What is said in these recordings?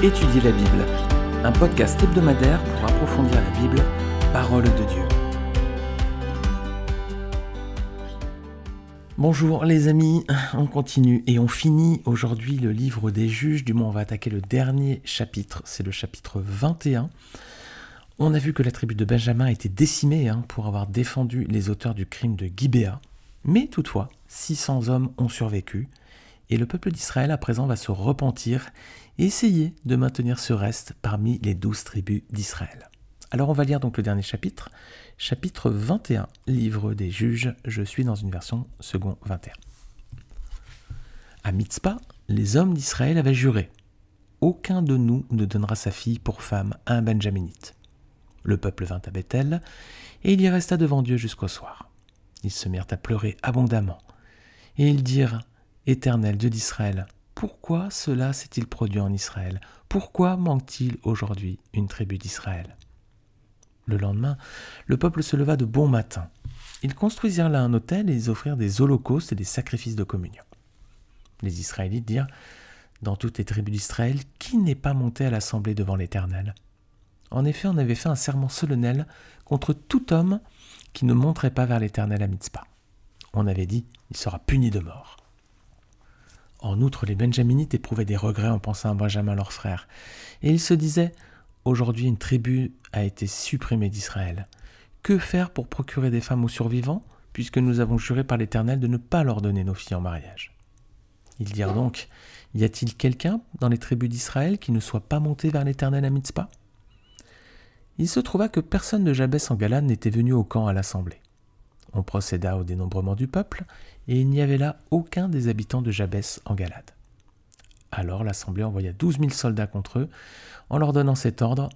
Étudier la Bible, un podcast hebdomadaire pour approfondir la Bible, parole de Dieu. Bonjour les amis, on continue et on finit aujourd'hui le livre des juges, du moins on va attaquer le dernier chapitre, c'est le chapitre 21. On a vu que la tribu de Benjamin a été décimée hein, pour avoir défendu les auteurs du crime de Gibéa, mais toutefois 600 hommes ont survécu et le peuple d'Israël à présent va se repentir et essayer de maintenir ce reste parmi les douze tribus d'Israël. Alors on va lire donc le dernier chapitre, chapitre 21, livre des juges, je suis dans une version second 21. À Mitzpah, les hommes d'Israël avaient juré Aucun de nous ne donnera sa fille pour femme à un Benjaminite. Le peuple vint à Bethel, et il y resta devant Dieu jusqu'au soir. Ils se mirent à pleurer abondamment, et ils dirent Éternel Dieu d'Israël, pourquoi cela s'est-il produit en Israël? Pourquoi manque-t-il aujourd'hui une tribu d'Israël? Le lendemain, le peuple se leva de bon matin. Ils construisirent là un autel et ils offrirent des holocaustes et des sacrifices de communion. Les Israélites dirent Dans toutes les tribus d'Israël, qui n'est pas monté à l'assemblée devant l'Éternel? En effet, on avait fait un serment solennel contre tout homme qui ne monterait pas vers l'Éternel à Mitzpah. On avait dit Il sera puni de mort. En outre, les Benjaminites éprouvaient des regrets en pensant à Benjamin leur frère, et ils se disaient Aujourd'hui, une tribu a été supprimée d'Israël. Que faire pour procurer des femmes aux survivants, puisque nous avons juré par l'Éternel de ne pas leur donner nos filles en mariage? Ils dirent donc Y a-t-il quelqu'un dans les tribus d'Israël qui ne soit pas monté vers l'Éternel à Mitzpah? Il se trouva que personne de Jabès en Galade n'était venu au camp à l'assemblée. On procéda au dénombrement du peuple, et il n'y avait là aucun des habitants de Jabès en Galade. Alors l'assemblée envoya douze mille soldats contre eux, en leur donnant cet ordre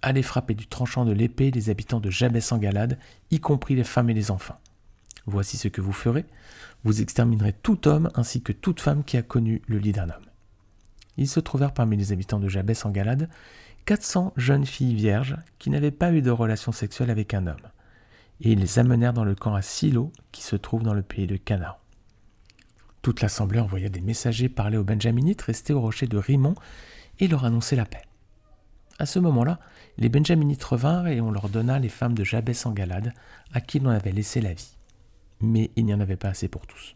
Allez frapper du tranchant de l'épée les habitants de Jabès en Galade, y compris les femmes et les enfants. Voici ce que vous ferez vous exterminerez tout homme ainsi que toute femme qui a connu le lit d'un homme. Il se trouvèrent parmi les habitants de Jabès en Galade 400 jeunes filles vierges qui n'avaient pas eu de relation sexuelle avec un homme et ils les amenèrent dans le camp à Silo, qui se trouve dans le pays de Canaan. Toute l'assemblée envoya des messagers parler aux Benjaminites restés au rocher de Rimon et leur annoncer la paix. À ce moment-là, les Benjaminites revinrent et on leur donna les femmes de Jabès en Galade, à qui l'on avait laissé la vie. Mais il n'y en avait pas assez pour tous.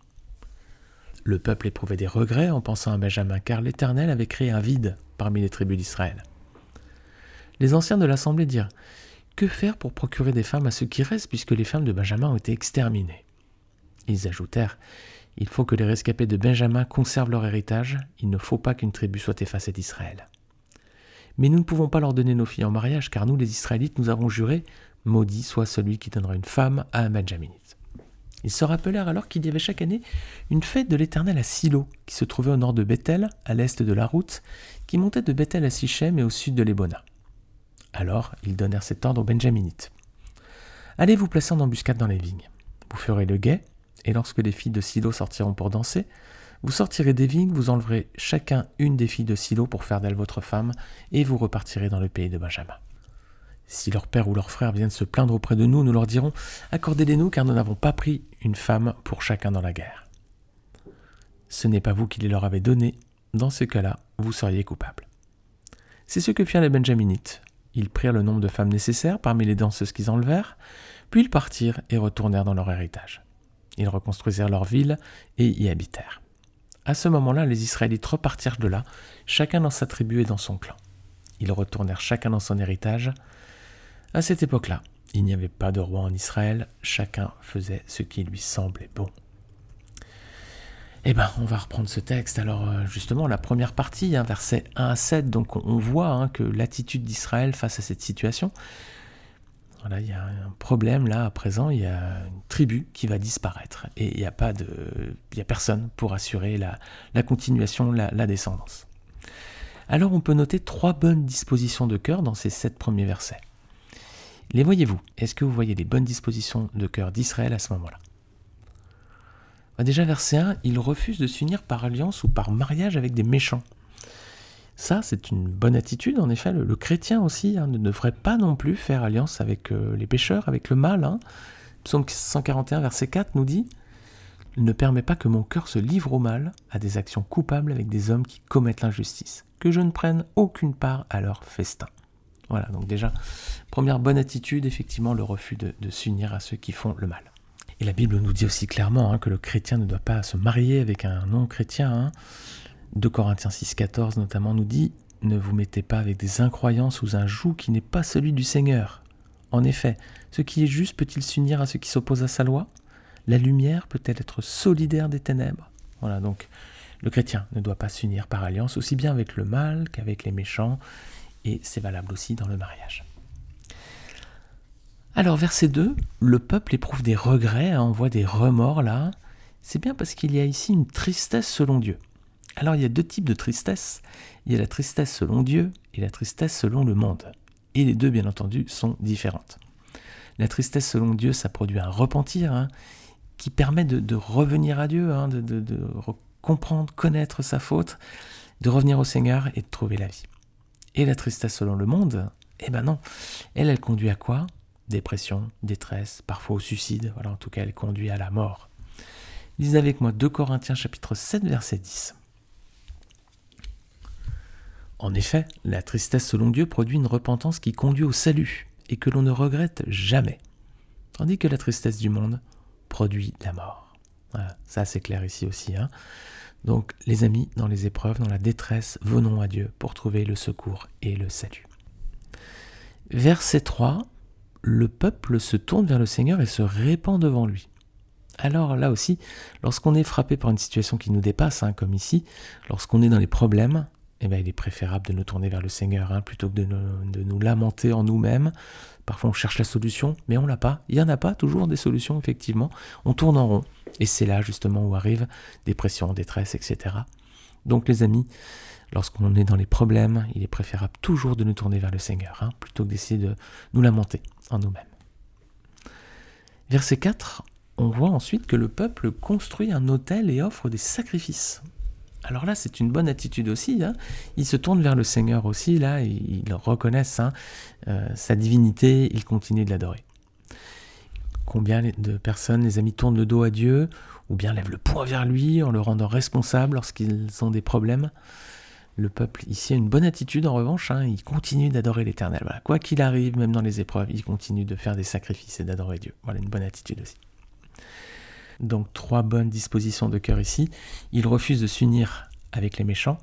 Le peuple éprouvait des regrets en pensant à Benjamin, car l'Éternel avait créé un vide parmi les tribus d'Israël. Les anciens de l'assemblée dirent que faire pour procurer des femmes à ceux qui restent, puisque les femmes de Benjamin ont été exterminées? Ils ajoutèrent Il faut que les rescapés de Benjamin conservent leur héritage, il ne faut pas qu'une tribu soit effacée d'Israël. Mais nous ne pouvons pas leur donner nos filles en mariage, car nous, les Israélites, nous avons juré Maudit soit celui qui donnera une femme à un Benjaminite. Ils se rappelèrent alors qu'il y avait chaque année une fête de l'Éternel à Silo, qui se trouvait au nord de Bethel, à l'est de la route, qui montait de Bethel à Sichem et au sud de Lébona. Alors ils donnèrent cet ordre aux Benjaminites. Allez vous placer en embuscade dans les vignes. Vous ferez le guet, et lorsque les filles de Silo sortiront pour danser, vous sortirez des vignes, vous enleverez chacun une des filles de Silo pour faire d'elle votre femme, et vous repartirez dans le pays de Benjamin. Si leur père ou leur frère viennent se plaindre auprès de nous, nous leur dirons Accordez-les-nous, car nous n'avons pas pris une femme pour chacun dans la guerre. Ce n'est pas vous qui les leur avez donnés, dans ce cas-là, vous seriez coupable. C'est ce que firent les Benjaminites. Ils prirent le nombre de femmes nécessaires parmi les danseuses qu'ils enlevèrent, puis ils partirent et retournèrent dans leur héritage. Ils reconstruisirent leur ville et y habitèrent. À ce moment-là, les Israélites repartirent de là, chacun dans sa tribu et dans son clan. Ils retournèrent chacun dans son héritage. À cette époque-là, il n'y avait pas de roi en Israël, chacun faisait ce qui lui semblait bon. Eh bien, on va reprendre ce texte. Alors, euh, justement, la première partie, hein, versets 1 à 7, donc on voit hein, que l'attitude d'Israël face à cette situation, voilà, il y a un problème là à présent, il y a une tribu qui va disparaître et il n'y a pas de, il a personne pour assurer la, continuation, la, la, descendance. Alors on peut noter trois bonnes dispositions de cœur dans ces sept premiers versets. Les voyez-vous? Est-ce que vous voyez les bonnes dispositions de cœur d'Israël à ce moment-là? Déjà, verset 1, il refuse de s'unir par alliance ou par mariage avec des méchants. Ça, c'est une bonne attitude, en effet. Le, chrétien aussi hein, ne devrait pas non plus faire alliance avec euh, les pécheurs, avec le mal. Hein. Psaume 141, verset 4 nous dit ne permet pas que mon cœur se livre au mal, à des actions coupables avec des hommes qui commettent l'injustice. que je ne prenne aucune part à leur festin. Voilà, donc déjà, première bonne attitude, effectivement, le refus de, s'unir à ceux qui font le mal. Et la Bible nous dit aussi clairement hein, que le chrétien ne doit pas se marier avec un non-chrétien. Hein. 2 Corinthiens 6,14 notamment nous dit Ne vous mettez pas avec des incroyants sous un joug qui n'est pas celui du Seigneur. En effet, ce qui est juste peut-il s'unir à ceux qui s'opposent à sa loi? La lumière peut-elle être solidaire des ténèbres? Voilà, donc le chrétien ne doit pas s'unir par alliance aussi bien avec le mal qu'avec les méchants, et c'est valable aussi dans le mariage. Alors, verset 2, le peuple éprouve des regrets, hein, on voit des remords là. C'est bien parce qu'il y a ici une tristesse selon Dieu. Alors, il y a deux types de tristesse. Il y a la tristesse selon Dieu et la tristesse selon le monde. Et les deux, bien entendu, sont différentes. La tristesse selon Dieu, ça produit un repentir hein, qui permet de, revenir à Dieu, hein, de, de comprendre, connaître sa faute, de revenir au Seigneur et de trouver la vie. Et la tristesse selon le monde, eh ben non. Elle, elle conduit à quoi? Dépression, détresse, parfois au suicide. Voilà, en tout cas, elle conduit à la mort. Lisez avec moi 2 Corinthiens chapitre 7 verset 10. En effet, la tristesse selon Dieu produit une repentance qui conduit au salut et que l'on ne regrette jamais, tandis que la tristesse du monde produit la mort. Voilà, ça c'est clair ici aussi. Hein. Donc les amis, dans les épreuves, dans la détresse, venons à Dieu pour trouver le secours et le salut. Verset 3, le peuple se tourne vers le Seigneur et se répand devant lui. Alors là aussi, lorsqu'on est frappé par une situation qui nous dépasse, hein, comme ici, lorsqu'on est dans les problèmes, eh bien, il est préférable de nous tourner vers le Seigneur hein, plutôt que de nous, lamenter en nous-mêmes. Parfois on cherche la solution, mais on l'a pas. Il n'y en a pas toujours des solutions, effectivement. On tourne en rond. Et c'est là justement où arrivent dépression, détresse, etc. Donc les amis, lorsqu'on est dans les problèmes, il est préférable toujours de nous tourner vers le Seigneur, hein, plutôt que d'essayer de nous lamenter en nous-mêmes. Verset 4, on voit ensuite que le peuple construit un autel et offre des sacrifices. Alors là, c'est une bonne attitude aussi. Hein. Ils se tournent vers le Seigneur aussi, là, ils reconnaissent hein, euh, sa divinité, ils continuent de l'adorer. Combien de personnes, les amis, tournent le dos à Dieu, ou bien lèvent le poing vers lui en le rendant responsable lorsqu'ils ont des problèmes? Le peuple ici a une bonne attitude en revanche, hein. il continue d'adorer l'Éternel. Quoi qu'il arrive, même dans les épreuves, il continue de faire des sacrifices et d'adorer Dieu. Voilà une bonne attitude aussi. Donc trois bonnes dispositions de cœur ici. Ils refusent de s'unir avec les méchants.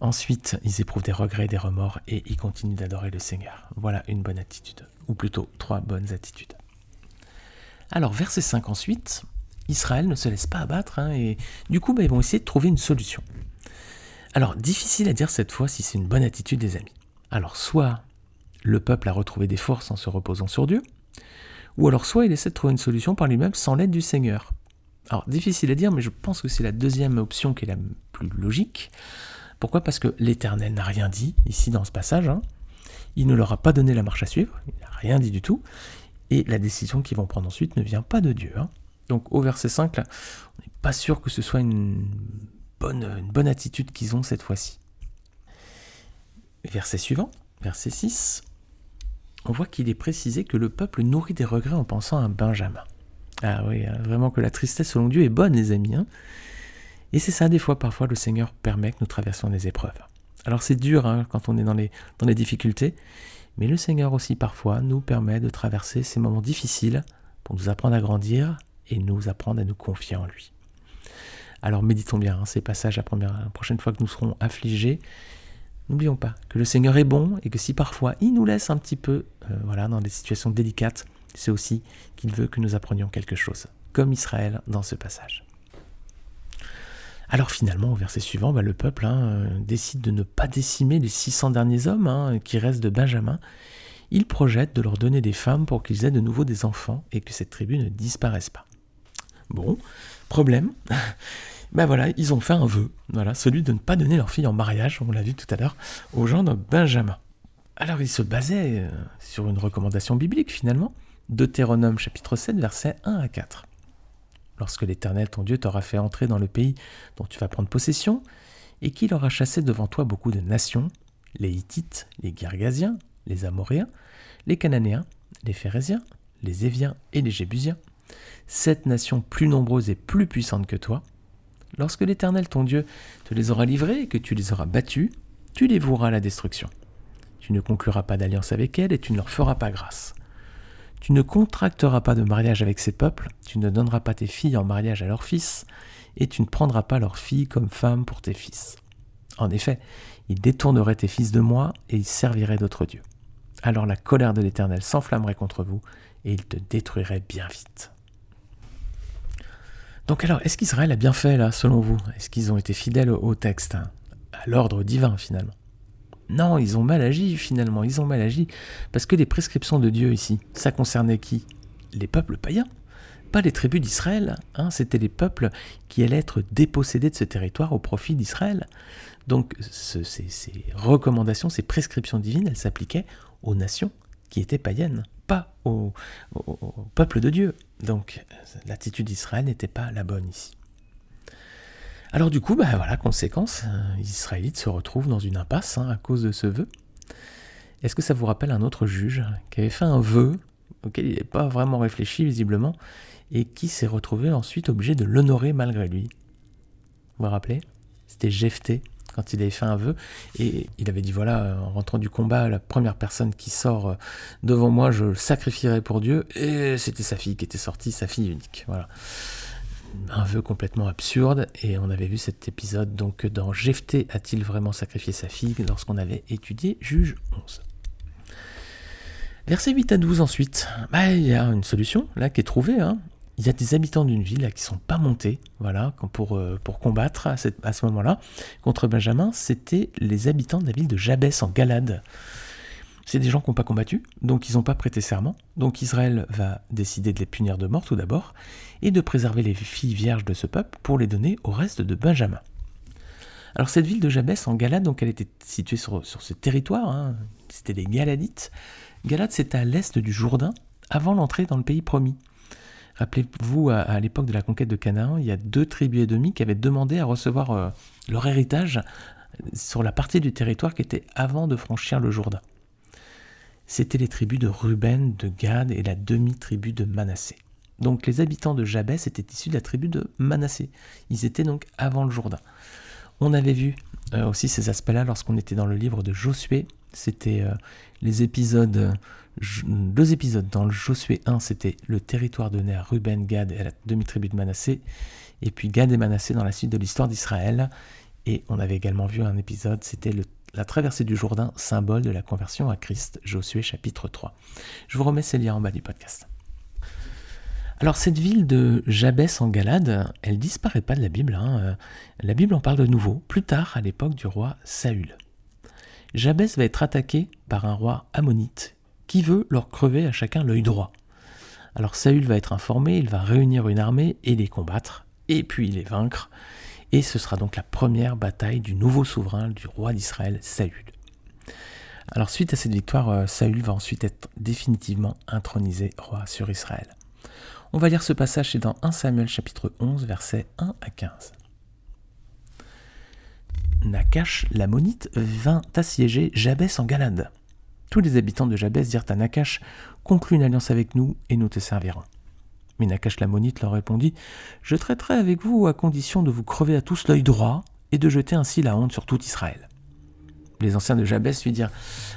Ensuite, ils éprouvent des regrets, des remords et ils continuent d'adorer le Seigneur. Voilà une bonne attitude, ou plutôt trois bonnes attitudes. Alors, verset 5 ensuite, Israël ne se laisse pas abattre hein, et du coup, bah, ils vont essayer de trouver une solution. Alors, difficile à dire cette fois si c'est une bonne attitude des amis. Alors, soit le peuple a retrouvé des forces en se reposant sur Dieu, ou alors soit il essaie de trouver une solution par lui-même sans l'aide du Seigneur. Alors difficile à dire, mais je pense que c'est la deuxième option qui est la plus logique. Pourquoi? Parce que l'Éternel n'a rien dit ici dans ce passage. Hein. Il ne leur a pas donné la marche à suivre, il n'a rien dit du tout. Et la décision qu'ils vont prendre ensuite ne vient pas de Dieu. Hein. Donc au verset 5, là, on n'est pas sûr que ce soit une bonne, une bonne attitude qu'ils ont cette fois-ci. Verset suivant, verset 6 on voit qu'il est précisé que le peuple nourrit des regrets en pensant à Benjamin. Ah oui, hein, vraiment que la tristesse selon Dieu est bonne, les amis. Hein. et c'est ça, des fois, parfois, le Seigneur permet que nous traversions des épreuves. Alors c'est dur hein, quand on est dans les, dans les difficultés, mais le Seigneur aussi, parfois, nous permet de traverser ces moments difficiles pour nous apprendre à grandir et nous apprendre à nous confier en lui. Alors méditons bien ces passages la prochaine fois que nous serons affligés N'oublions pas que le Seigneur est bon et que si parfois il nous laisse un petit peu euh, voilà, dans des situations délicates, c'est aussi qu'il veut que nous apprenions quelque chose, comme Israël dans ce passage. Alors finalement, au verset suivant, bah, le peuple hein, euh, décide de ne pas décimer les 600 derniers hommes hein, qui restent de Benjamin. Il projette de leur donner des femmes pour qu'ils aient de nouveau des enfants et que cette tribu ne disparaisse pas. Bon, problème ben voilà, ils ont fait un vœu, voilà, celui de ne pas donner leur fille en mariage, on l'a vu tout à l'heure, aux gens de Benjamin. Alors ils se basaient euh, sur une recommandation biblique finalement, Deutéronome chapitre 7 versets 1 à 4. Lorsque l'Éternel ton Dieu t'aura fait entrer dans le pays dont tu vas prendre possession, et qu'il aura chassé devant toi beaucoup de nations, les Hittites, les Girgasiens, les Amoréens, les Cananéens, les Phérésiens, les Éviens et les Jébusiens, sept nations plus nombreuses et plus puissantes que toi, Lorsque l'Éternel ton Dieu te les aura livrés et que tu les auras battus, tu les voueras à la destruction. Tu ne concluras pas d'alliance avec elles et tu ne leur feras pas grâce. Tu ne contracteras pas de mariage avec ces peuples, tu ne donneras pas tes filles en mariage à leurs fils, et tu ne prendras pas leurs filles comme femmes pour tes fils. En effet, ils détourneraient tes fils de moi, et ils serviraient d'autres dieux. Alors la colère de l'Éternel s'enflammerait contre vous, et il te détruirait bien vite. Donc alors, est-ce qu'Israël a bien fait là, selon vous? Est-ce qu'ils ont été fidèles au texte, hein, à l'ordre divin finalement? Non, ils ont mal agi finalement, ils ont mal agi, parce que les prescriptions de Dieu ici, ça concernait qui? Les peuples païens, pas les tribus d'Israël, hein, c'était les peuples qui allaient être dépossédés de ce territoire au profit d'Israël. Donc ces, recommandations, ces prescriptions divines, elles s'appliquaient aux nations qui étaient païennes, pas au, peuple de Dieu. Donc l'attitude d'Israël n'était pas la bonne ici. Alors du coup, bah voilà, conséquence, euh, les Israélites se retrouvent dans une impasse hein, à cause de ce vœu. Est-ce que ça vous rappelle un autre juge qui avait fait un vœu auquel il n'avait pas vraiment réfléchi visiblement et qui s'est retrouvé ensuite obligé de l'honorer malgré lui? Vous vous rappelez? C'était Jephthé quand il avait fait un vœu et il avait dit voilà en rentrant du combat la première personne qui sort euh, devant moi je le sacrifierai pour Dieu et c'était sa fille qui était sortie sa fille unique voilà un vœu complètement absurde, et on avait vu cet épisode donc dans Jephthé a-t-il vraiment sacrifié sa fille lorsqu'on avait étudié Juge 11. Versets 8 à 12 ensuite, bah, il y a une solution là qui est trouvée. Hein. Il y a des habitants d'une ville là, qui sont pas montés voilà, pour, euh, pour combattre à, ce moment-là contre Benjamin. C'était les habitants de la ville de Jabès en Galade. C'est des gens qui n'ont pas combattu, donc ils n'ont pas prêté serment. Donc Israël va décider de les punir de mort tout d'abord, et de préserver les filles vierges de ce peuple pour les donner au reste de Benjamin. Alors cette ville de Jabès en Galade, donc elle était située sur, ce territoire, hein, c'était des Galadites. Galade c'est à l'est du Jourdain, avant l'entrée dans le pays promis. Rappelez-vous, à, l'époque de la conquête de Canaan, il y a deux tribus et demi qui avaient demandé à recevoir euh, leur héritage sur la partie du territoire qui était avant de franchir le Jourdain c'étaient les tribus de Ruben, de Gad et la demi-tribu de Manassé. Donc les habitants de Jabès étaient issus de la tribu de Manassé. Ils étaient donc avant le Jourdain. On avait vu euh, aussi ces aspects-là lorsqu'on était dans le livre de Josué. C'était euh, les épisodes, deux épisodes. Dans le Josué 1, c'était le territoire donné à Ruben, Gad et la demi-tribu de Manassé. Et puis Gad et Manassé dans la suite de l'histoire d'Israël. Et on avait également vu un épisode, c'était la traversée du Jourdain, symbole de la conversion à Christ, Josué chapitre 3. Je vous remets ces liens en bas du podcast. Alors cette ville de Jabès en Galade, elle disparaît pas de la Bible. Hein. Euh, la Bible en parle de nouveau, plus tard à l'époque du roi Saül. Jabès va être attaqué par un roi ammonite qui veut leur crever à chacun l'œil droit? Alors Saül va être informé, il va réunir une armée et les combattre, et puis les vaincre, et ce sera donc la première bataille du nouveau souverain, du roi d'Israël, Saül. Alors suite à cette victoire, euh, Saül va ensuite être définitivement intronisé roi sur Israël. On va lire ce passage, dans 1 Samuel chapitre 11, versets 1 à 15. Nakash l'ammonite vint assiéger Jabès en Galade. Tous les habitants de Jabès dirent à Nakash Conclue une alliance avec nous et nous te servirons. Mais Nakash l'ammonite leur répondit Je traiterai avec vous à condition de vous crever à tous l'œil droit et de jeter ainsi la honte sur tout Israël. Les anciens de Jabès lui dirent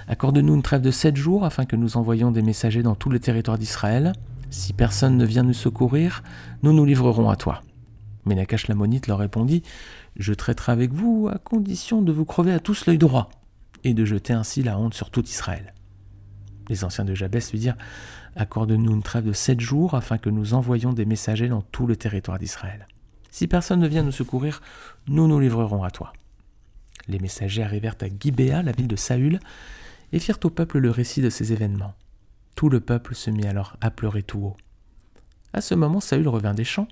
Accorde-nous une trêve de sept jours afin que nous envoyions des messagers dans tout le territoire d'Israël. Si personne ne vient nous secourir, nous nous livrerons à toi. Mais Nakash l'ammonite leur répondit Je traiterai avec vous à condition de vous crever à tous l'œil droit et de jeter ainsi la honte sur tout Israël. Les anciens de Jabès lui dirent Accorde-nous une trêve de sept jours afin que nous envoyions des messagers dans tout le territoire d'Israël. Si personne ne vient nous secourir, nous nous livrerons à toi. Les messagers arrivèrent à Gibéa, la ville de Saül, et firent au peuple le récit de ces événements. Tout le peuple se mit alors à pleurer tout haut. À ce moment, Saül revint des champs.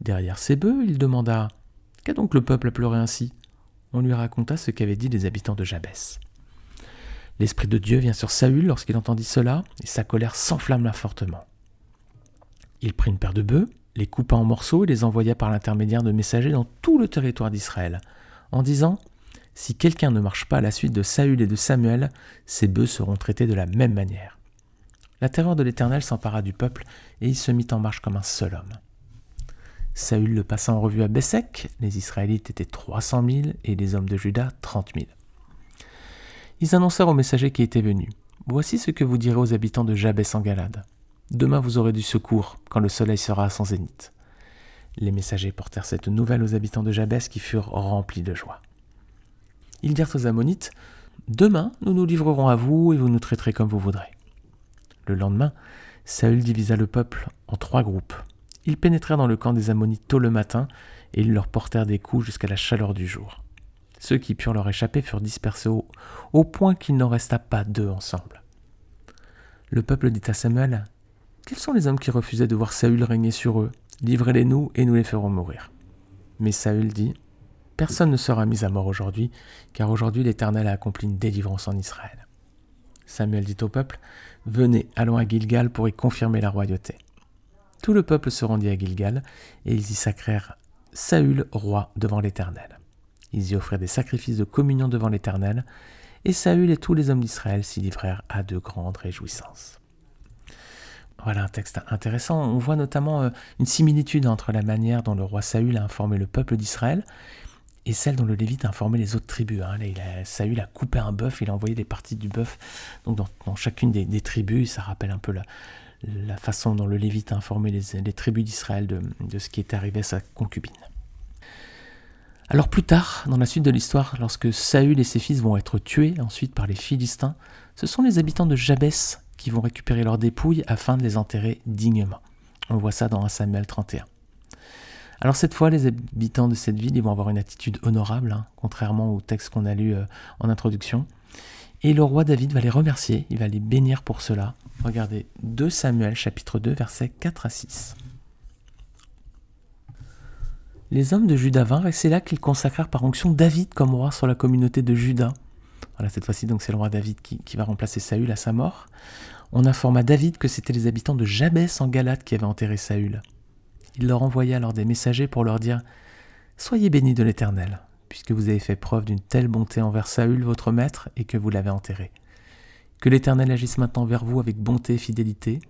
Derrière ses bœufs, il demanda Qu'a donc le peuple à pleurer ainsi? On lui raconta ce qu'avaient dit les habitants de Jabès. L'Esprit de Dieu vient sur Saül lorsqu'il entendit cela, et sa colère s'enflamma fortement. Il prit une paire de bœufs, les coupa en morceaux et les envoya par l'intermédiaire de messagers dans tout le territoire d'Israël, en disant Si quelqu'un ne marche pas à la suite de Saül et de Samuel, ces bœufs seront traités de la même manière. La terreur de l'Éternel s'empara du peuple, et il se mit en marche comme un seul homme. Saül le passa en revue à Bessec, les Israélites étaient trois cent mille et les hommes de Juda trente mille. Ils annoncèrent aux messagers qui étaient venus Voici ce que vous direz aux habitants de Jabès en Galade. Demain vous aurez du secours quand le soleil sera à son zénith. Les messagers portèrent cette nouvelle aux habitants de Jabès qui furent remplis de joie. Ils dirent aux Ammonites Demain nous nous livrerons à vous et vous nous traiterez comme vous voudrez. Le lendemain, Saül divisa le peuple en trois groupes. Ils pénétrèrent dans le camp des Ammonites tôt le matin et ils leur portèrent des coups jusqu'à la chaleur du jour. Ceux qui purent leur échapper furent dispersés au, point qu'il n'en resta pas deux ensemble. Le peuple dit à Samuel Quels sont les hommes qui refusaient de voir Saül régner sur eux? Livrez-les-nous et nous les ferons mourir. Mais Saül dit Personne ne sera mis à mort aujourd'hui, car aujourd'hui l'Éternel a accompli une délivrance en Israël. Samuel dit au peuple Venez, allons à Gilgal pour y confirmer la royauté. Tout le peuple se rendit à Gilgal, et ils y sacrèrent Saül roi devant l'Éternel. Ils y offrirent des sacrifices de communion devant l'Éternel, et Saül et tous les hommes d'Israël s'y livrèrent à de grandes réjouissances. Voilà un texte intéressant. On voit notamment euh, une similitude entre la manière dont le roi Saül a informé le peuple d'Israël et celle dont le Lévite a informé les autres tribus. Hein. Saül a coupé un bœuf, il a envoyé des parties du bœuf dans, chacune des, tribus. Ça rappelle un peu la, façon dont le Lévite a informé les, tribus d'Israël de, de, ce qui était arrivé à sa concubine. Alors plus tard, dans la suite de l'histoire, lorsque Saül et ses fils vont être tués ensuite par les Philistins, ce sont les habitants de Jabès qui vont récupérer leurs dépouilles afin de les enterrer dignement. On voit ça dans 1 Samuel 31. Alors cette fois, les habitants de cette ville, vont avoir une attitude honorable, hein, contrairement au texte qu'on a lu euh, en introduction. Et le roi David va les remercier, il va les bénir pour cela. Regardez 2 Samuel chapitre 2 versets 4 à 6. Les hommes de Juda vinrent et c'est là qu'ils consacrèrent par onction David comme roi sur la communauté de Juda. Voilà, cette fois-ci, donc c'est le roi David qui, va remplacer Saül à sa mort. On informa David que c'étaient les habitants de Jabès en Galate qui avaient enterré Saül. Il leur envoya alors des messagers pour leur dire Soyez bénis de l'Éternel, puisque vous avez fait preuve d'une telle bonté envers Saül, votre maître, et que vous l'avez enterré. Que l'Éternel agisse maintenant vers vous avec bonté et fidélité.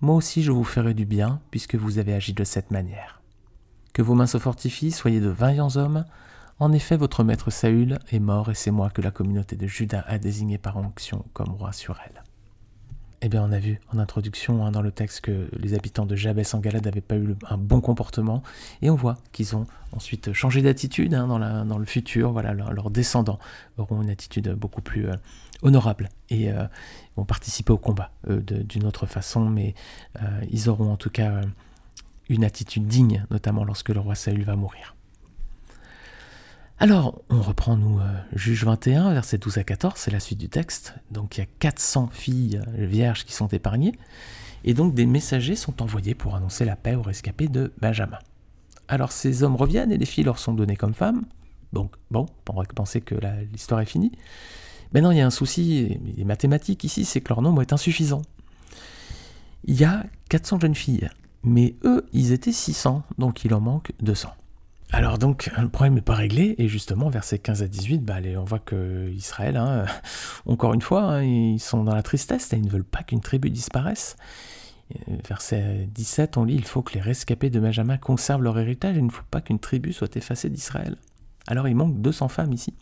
Moi aussi je vous ferai du bien, puisque vous avez agi de cette manière. Que vos mains se fortifient, soyez de vaillants hommes. En effet, votre maître Saül est mort et c'est moi que la communauté de Juda a désigné par onction comme roi sur elle. Eh bien, on a vu en introduction hein, dans le texte que les habitants de Jabès en Galade n'avaient pas eu un bon comportement, et on voit qu'ils ont ensuite changé d'attitude hein, dans, le futur. Voilà, leurs descendants auront une attitude beaucoup plus euh, honorable et euh, vont participer au combat d'une autre façon, mais euh, ils auront en tout cas une attitude digne, notamment lorsque le roi Saül va mourir. Alors, on reprend, nous, euh, Juge 21, verset 12 à 14, c'est la suite du texte. Donc, il y a 400 filles euh, vierges qui sont épargnées, et donc des messagers sont envoyés pour annoncer la paix aux rescapés de Benjamin. Alors, ces hommes reviennent et les filles leur sont données comme femmes. Donc, bon, on pourrait penser que l'histoire est finie. Mais non, il y a un souci, les mathématiques ici, c'est que leur nombre est insuffisant. Il y a 400 jeunes filles mais eux, ils étaient 600, donc il en manque 200. Alors donc, le problème n'est pas réglé, et justement, versets 15 à 18, bah, on voit que Israël, hein, encore une fois, hein, ils sont dans la tristesse, et ils ne veulent pas qu'une tribu disparaisse. Verset 17, on lit, il faut que les rescapés de Benjamin conservent leur héritage, il ne faut pas qu'une tribu soit effacée d'Israël. Alors il manque 200 femmes ici.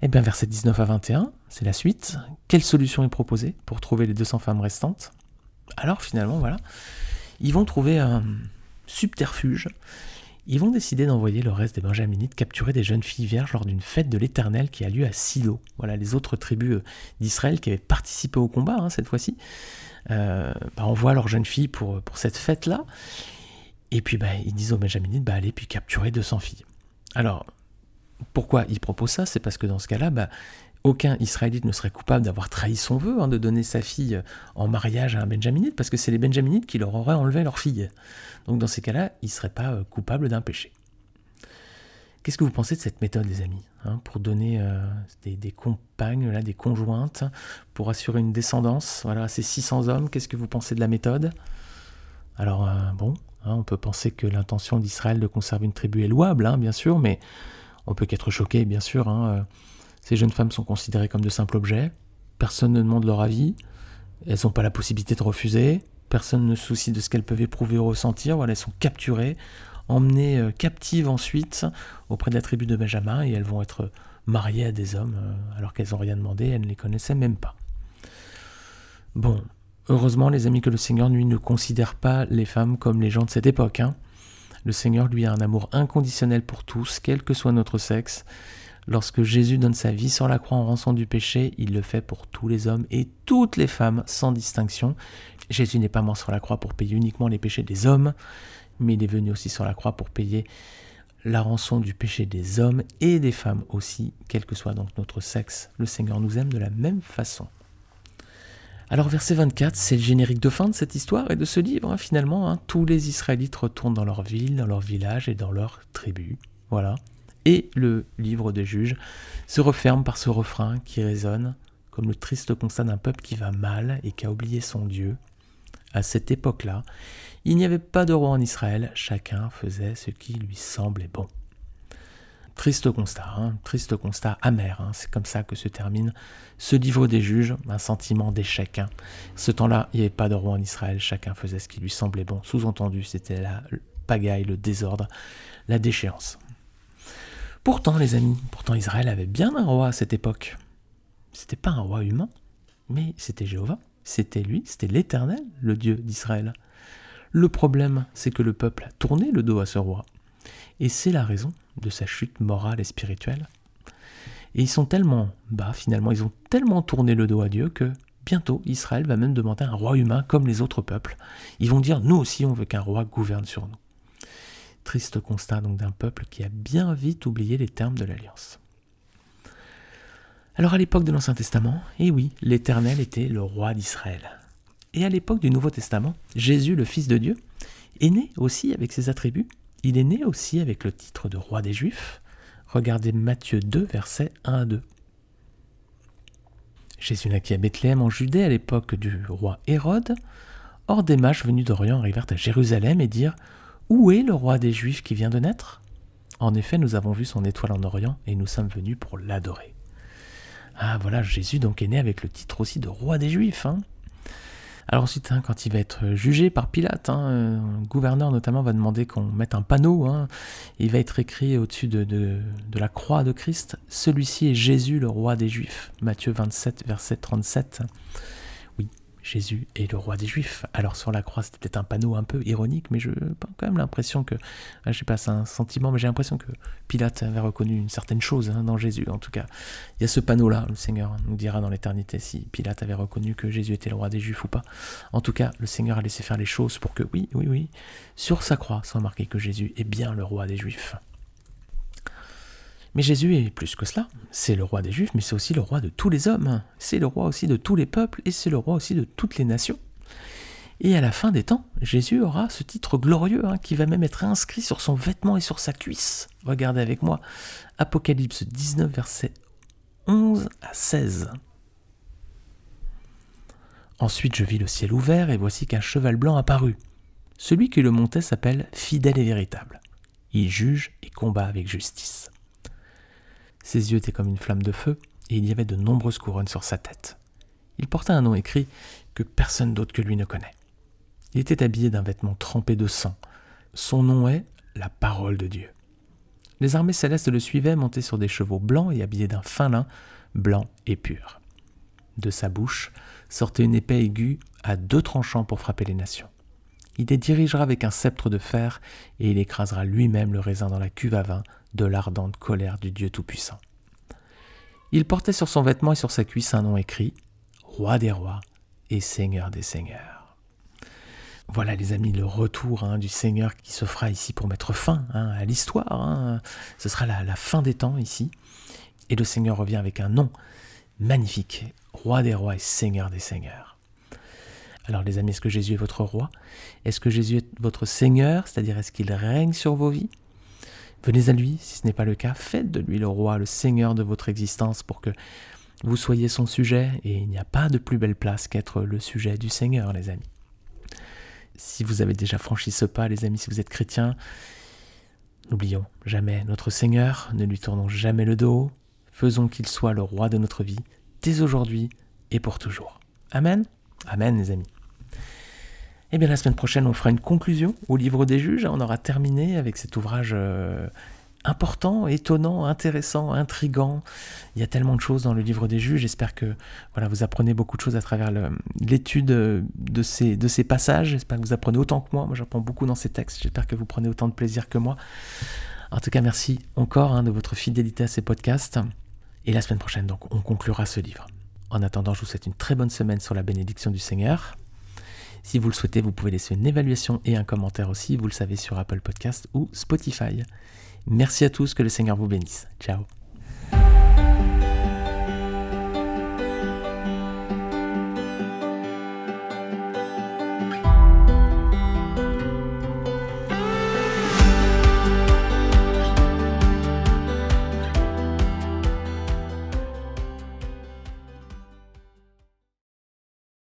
Et eh bien verset 19 à 21, c'est la suite. Quelle solution est proposée pour trouver les 200 femmes restantes? Alors finalement, voilà, ils vont trouver un subterfuge. Ils vont décider d'envoyer le reste des Benjaminites capturer des jeunes filles vierges lors d'une fête de l'Éternel qui a lieu à Silo. Voilà, les autres tribus euh, d'Israël qui avaient participé au combat hein, cette fois-ci euh, bah, envoient leurs jeunes filles pour, pour cette fête-là. Et puis bah, ils disent aux Benjaminites, bah, allez puis capturer 200 filles. Alors, pourquoi ils proposent ça? C'est parce que dans ce cas-là, bah, aucun Israélite ne serait coupable d'avoir trahi son vœu, hein, de donner sa fille en mariage à un Benjaminite, parce que c'est les Benjaminites qui leur auraient enlevé leur fille. Donc dans ces cas-là, ils ne seraient pas euh, coupables d'un péché. Qu'est-ce que vous pensez de cette méthode, les amis hein, Pour donner euh, des, compagnes, là, des conjointes, pour assurer une descendance voilà, ces 600 hommes, qu'est-ce que vous pensez de la méthode? Alors, euh, bon, hein, on peut penser que l'intention d'Israël de conserver une tribu est louable, bien sûr, mais on peut qu'être choqué, bien sûr. Ces jeunes femmes sont considérées comme de simples objets, personne ne demande leur avis, elles n'ont pas la possibilité de refuser, personne ne soucie de ce qu'elles peuvent éprouver ou ressentir, elles sont capturées, emmenées euh, captives ensuite auprès de la tribu de Benjamin et elles vont être mariées à des hommes euh, alors qu'elles n'ont rien demandé, elles ne les connaissaient même pas. Bon, heureusement les amis que le Seigneur lui ne considère pas les femmes comme les gens de cette époque. Hein. Le Seigneur lui a un amour inconditionnel pour tous, quel que soit notre sexe. Lorsque Jésus donne sa vie sur la croix en rançon du péché, il le fait pour tous les hommes et toutes les femmes sans distinction. Jésus n'est pas mort sur la croix pour payer uniquement les péchés des hommes, mais il est venu aussi sur la croix pour payer la rançon du péché des hommes et des femmes aussi, quel que soit donc notre sexe. Le Seigneur nous aime de la même façon. Alors verset 24, c'est le générique de fin de cette histoire et de ce livre. Hein, finalement, hein. tous les Israélites retournent dans leur ville, dans leur village et dans leur tribu. Voilà. Et le livre des juges se referme par ce refrain qui résonne comme le triste constat d'un peuple qui va mal et qui a oublié son Dieu. À cette époque-là, il n'y avait pas de roi en Israël, chacun faisait ce qui lui semblait bon. Triste constat, hein, triste constat amer, hein, c'est comme ça que se termine ce livre des juges, un sentiment d'échec. Hein. Ce temps-là, il n'y avait pas de roi en Israël, chacun faisait ce qui lui semblait bon. Sous-entendu, c'était la pagaille, le désordre, la déchéance. Pourtant, les amis, pourtant Israël avait bien un roi à cette époque. C'était pas un roi humain, mais c'était Jéhovah, c'était lui, c'était l'Éternel, le Dieu d'Israël. Le problème, c'est que le peuple a tourné le dos à ce roi. Et c'est la raison de sa chute morale et spirituelle. Et ils sont tellement bas, finalement, ils ont tellement tourné le dos à Dieu que bientôt Israël va même demander un roi humain comme les autres peuples. Ils vont dire, nous aussi, on veut qu'un roi gouverne sur nous. Triste constat donc d'un peuple qui a bien vite oublié les termes de l'alliance. Alors à l'époque de l'Ancien Testament, eh oui, l'Éternel était le roi d'Israël. Et à l'époque du Nouveau Testament, Jésus, le Fils de Dieu, est né aussi avec ses attributs. Il est né aussi avec le titre de roi des Juifs. Regardez Matthieu 2, versets 1 à 2. Jésus naquit à Bethléem en Judée à l'époque du roi Hérode. Or des mages venus d'Orient arrivèrent à Jérusalem et dirent Où est le roi des Juifs qui vient de naître? En effet, nous avons vu son étoile en Orient et nous sommes venus pour l'adorer. Ah voilà, Jésus donc est né avec le titre aussi de roi des Juifs. Hein alors ensuite, hein, quand il va être jugé par Pilate, hein, euh, gouverneur notamment va demander qu'on mette un panneau. Il va être écrit au-dessus de, de, la croix de Christ, celui-ci est Jésus, le roi des Juifs. Matthieu 27, verset 37. Jésus est le roi des Juifs. Alors sur la croix, c'était peut-être un panneau un peu ironique, mais j'ai quand même l'impression que, ah, je sais pas, c'est un sentiment, mais j'ai l'impression que Pilate avait reconnu une certaine chose hein, dans Jésus. En tout cas, il y a ce panneau-là, le Seigneur nous dira dans l'éternité si Pilate avait reconnu que Jésus était le roi des Juifs ou pas. En tout cas, le Seigneur a laissé faire les choses pour que, oui, oui, oui, sur sa croix, sans marquer que Jésus est bien le roi des Juifs. Mais Jésus est plus que cela. C'est le roi des Juifs, mais c'est aussi le roi de tous les hommes. C'est le roi aussi de tous les peuples, et c'est le roi aussi de toutes les nations. Et à la fin des temps, Jésus aura ce titre glorieux hein, qui va même être inscrit sur son vêtement et sur sa cuisse. Regardez avec moi. Apocalypse 19, versets 11 à 16. Ensuite je vis le ciel ouvert, et voici qu'un cheval blanc apparut. Celui qui le montait s'appelle fidèle et véritable. Il juge et combat avec justice. Ses yeux étaient comme une flamme de feu, et il y avait de nombreuses couronnes sur sa tête. Il portait un nom écrit que personne d'autre que lui ne connaît. Il était habillé d'un vêtement trempé de sang. Son nom est la parole de Dieu. Les armées célestes le suivaient montés sur des chevaux blancs et habillés d'un fin lin blanc et pur. De sa bouche sortait une épée aiguë à deux tranchants pour frapper les nations. Il les dirigera avec un sceptre de fer et il écrasera lui-même le raisin dans la cuve à vin de l'ardente colère du Dieu Tout-Puissant. Il portait sur son vêtement et sur sa cuisse un nom écrit Roi des rois et Seigneur des seigneurs. Voilà les amis, le retour hein, du Seigneur qui se fera ici pour mettre fin hein, à l'histoire. Hein. Ce sera la, la fin des temps ici. Et le Seigneur revient avec un nom magnifique, Roi des rois et Seigneur des seigneurs. Alors les amis, est-ce que Jésus est votre roi? Est-ce que Jésus est votre Seigneur? C'est-à-dire est-ce qu'il règne sur vos vies? Venez à lui, si ce n'est pas le cas, faites de lui le roi, le seigneur de votre existence pour que vous soyez son sujet, et il n'y a pas de plus belle place qu'être le sujet du Seigneur, les amis. Si vous avez déjà franchi ce pas, les amis, si vous êtes chrétiens, n'oublions jamais notre Seigneur, ne lui tournons jamais le dos, faisons qu'il soit le roi de notre vie, dès aujourd'hui et pour toujours. Amen. Amen, les amis. Eh bien, la semaine prochaine, on fera une conclusion au livre des juges. On aura terminé avec cet ouvrage euh, important, étonnant, intéressant, intrigant. Il y a tellement de choses dans le livre des juges. J'espère que voilà, vous apprenez beaucoup de choses à travers l'étude de ces, de ces passages. J'espère que vous apprenez autant que moi. Moi, j'apprends beaucoup dans ces textes. J'espère que vous prenez autant de plaisir que moi. En tout cas, merci encore hein, de votre fidélité à ces podcasts. Et la semaine prochaine, donc, on conclura ce livre. En attendant, je vous souhaite une très bonne semaine sur la bénédiction du Seigneur. Si vous le souhaitez, vous pouvez laisser une évaluation et un commentaire aussi, vous le savez, sur Apple Podcast ou Spotify. Merci à tous, que le Seigneur vous bénisse. Ciao